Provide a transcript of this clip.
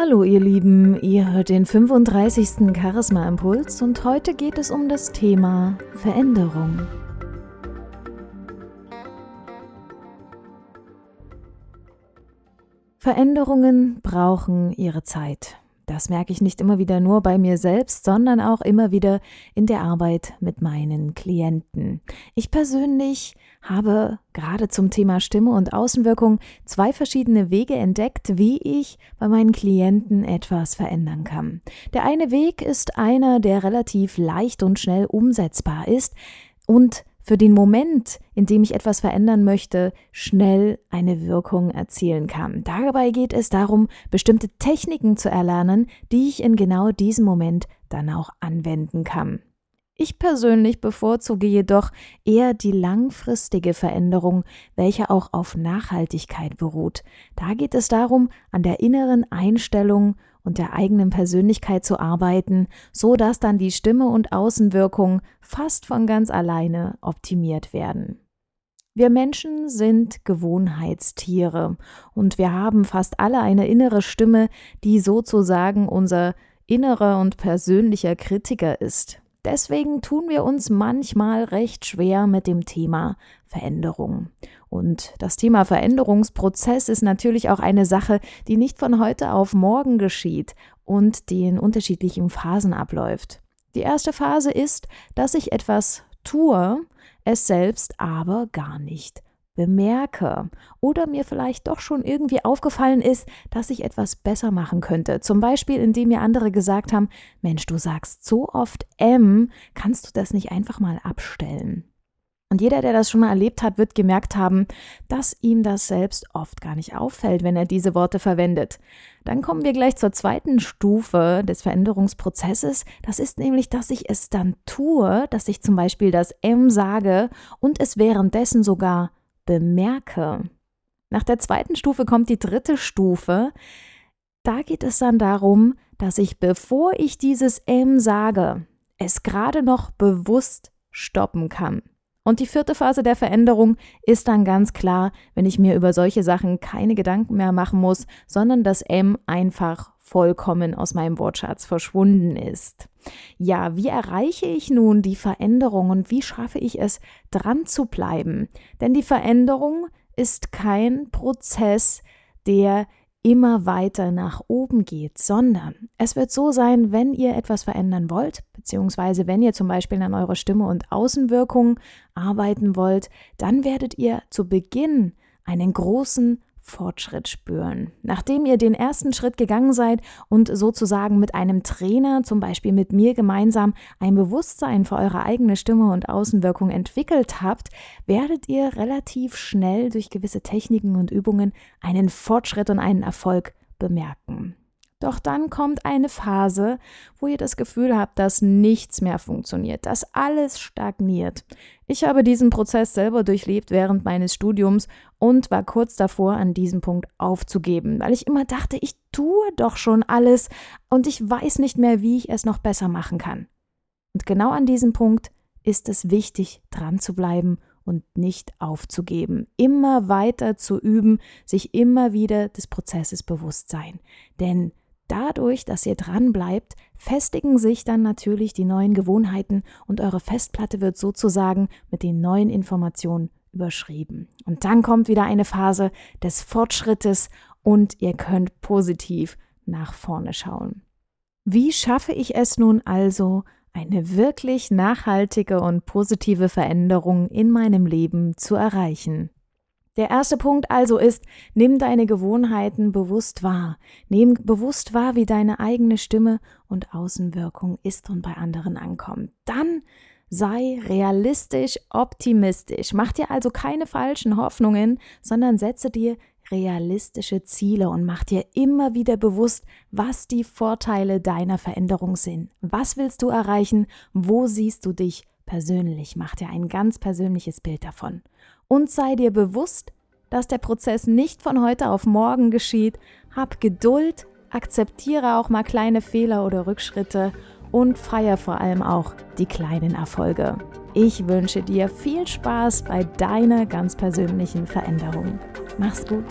Hallo ihr Lieben, ihr hört den 35. Charisma Impuls und heute geht es um das Thema Veränderung. Veränderungen brauchen ihre Zeit. Das merke ich nicht immer wieder nur bei mir selbst, sondern auch immer wieder in der Arbeit mit meinen Klienten. Ich persönlich habe gerade zum Thema Stimme und Außenwirkung zwei verschiedene Wege entdeckt, wie ich bei meinen Klienten etwas verändern kann. Der eine Weg ist einer, der relativ leicht und schnell umsetzbar ist und für den Moment, in dem ich etwas verändern möchte, schnell eine Wirkung erzielen kann. Dabei geht es darum, bestimmte Techniken zu erlernen, die ich in genau diesem Moment dann auch anwenden kann. Ich persönlich bevorzuge jedoch eher die langfristige Veränderung, welche auch auf Nachhaltigkeit beruht. Da geht es darum, an der inneren Einstellung und der eigenen Persönlichkeit zu arbeiten, so dass dann die Stimme und Außenwirkung fast von ganz alleine optimiert werden. Wir Menschen sind Gewohnheitstiere und wir haben fast alle eine innere Stimme, die sozusagen unser innerer und persönlicher Kritiker ist. Deswegen tun wir uns manchmal recht schwer mit dem Thema Veränderung. Und das Thema Veränderungsprozess ist natürlich auch eine Sache, die nicht von heute auf morgen geschieht und die in unterschiedlichen Phasen abläuft. Die erste Phase ist, dass ich etwas tue, es selbst aber gar nicht bemerke oder mir vielleicht doch schon irgendwie aufgefallen ist, dass ich etwas besser machen könnte. Zum Beispiel, indem mir andere gesagt haben, Mensch, du sagst so oft M, kannst du das nicht einfach mal abstellen? Und jeder, der das schon mal erlebt hat, wird gemerkt haben, dass ihm das selbst oft gar nicht auffällt, wenn er diese Worte verwendet. Dann kommen wir gleich zur zweiten Stufe des Veränderungsprozesses. Das ist nämlich, dass ich es dann tue, dass ich zum Beispiel das M sage und es währenddessen sogar bemerke. Nach der zweiten Stufe kommt die dritte Stufe. Da geht es dann darum, dass ich, bevor ich dieses M sage, es gerade noch bewusst stoppen kann. Und die vierte Phase der Veränderung ist dann ganz klar, wenn ich mir über solche Sachen keine Gedanken mehr machen muss, sondern das M einfach vollkommen aus meinem Wortschatz verschwunden ist. Ja, wie erreiche ich nun die Veränderung und wie schaffe ich es, dran zu bleiben? Denn die Veränderung ist kein Prozess, der immer weiter nach oben geht, sondern es wird so sein, wenn ihr etwas verändern wollt, beziehungsweise wenn ihr zum Beispiel an eurer Stimme und Außenwirkung arbeiten wollt, dann werdet ihr zu Beginn einen großen Fortschritt spüren. Nachdem ihr den ersten Schritt gegangen seid und sozusagen mit einem Trainer, zum Beispiel mit mir gemeinsam, ein Bewusstsein für eure eigene Stimme und Außenwirkung entwickelt habt, werdet ihr relativ schnell durch gewisse Techniken und Übungen einen Fortschritt und einen Erfolg bemerken. Doch dann kommt eine Phase, wo ihr das Gefühl habt, dass nichts mehr funktioniert, dass alles stagniert. Ich habe diesen Prozess selber durchlebt während meines Studiums und war kurz davor, an diesem Punkt aufzugeben, weil ich immer dachte, ich tue doch schon alles und ich weiß nicht mehr, wie ich es noch besser machen kann. Und genau an diesem Punkt ist es wichtig, dran zu bleiben und nicht aufzugeben, immer weiter zu üben, sich immer wieder des Prozesses bewusst sein. Denn Dadurch, dass ihr dran bleibt, festigen sich dann natürlich die neuen Gewohnheiten und eure Festplatte wird sozusagen mit den neuen Informationen überschrieben. Und dann kommt wieder eine Phase des Fortschrittes und ihr könnt positiv nach vorne schauen. Wie schaffe ich es nun also, eine wirklich nachhaltige und positive Veränderung in meinem Leben zu erreichen? Der erste Punkt also ist, nimm deine Gewohnheiten bewusst wahr. Nimm bewusst wahr, wie deine eigene Stimme und Außenwirkung ist und bei anderen ankommt. Dann sei realistisch optimistisch. Mach dir also keine falschen Hoffnungen, sondern setze dir realistische Ziele und mach dir immer wieder bewusst, was die Vorteile deiner Veränderung sind. Was willst du erreichen? Wo siehst du dich persönlich? Mach dir ein ganz persönliches Bild davon und sei dir bewusst, dass der Prozess nicht von heute auf morgen geschieht. Hab Geduld, akzeptiere auch mal kleine Fehler oder Rückschritte und feier vor allem auch die kleinen Erfolge. Ich wünsche dir viel Spaß bei deiner ganz persönlichen Veränderung. Mach's gut.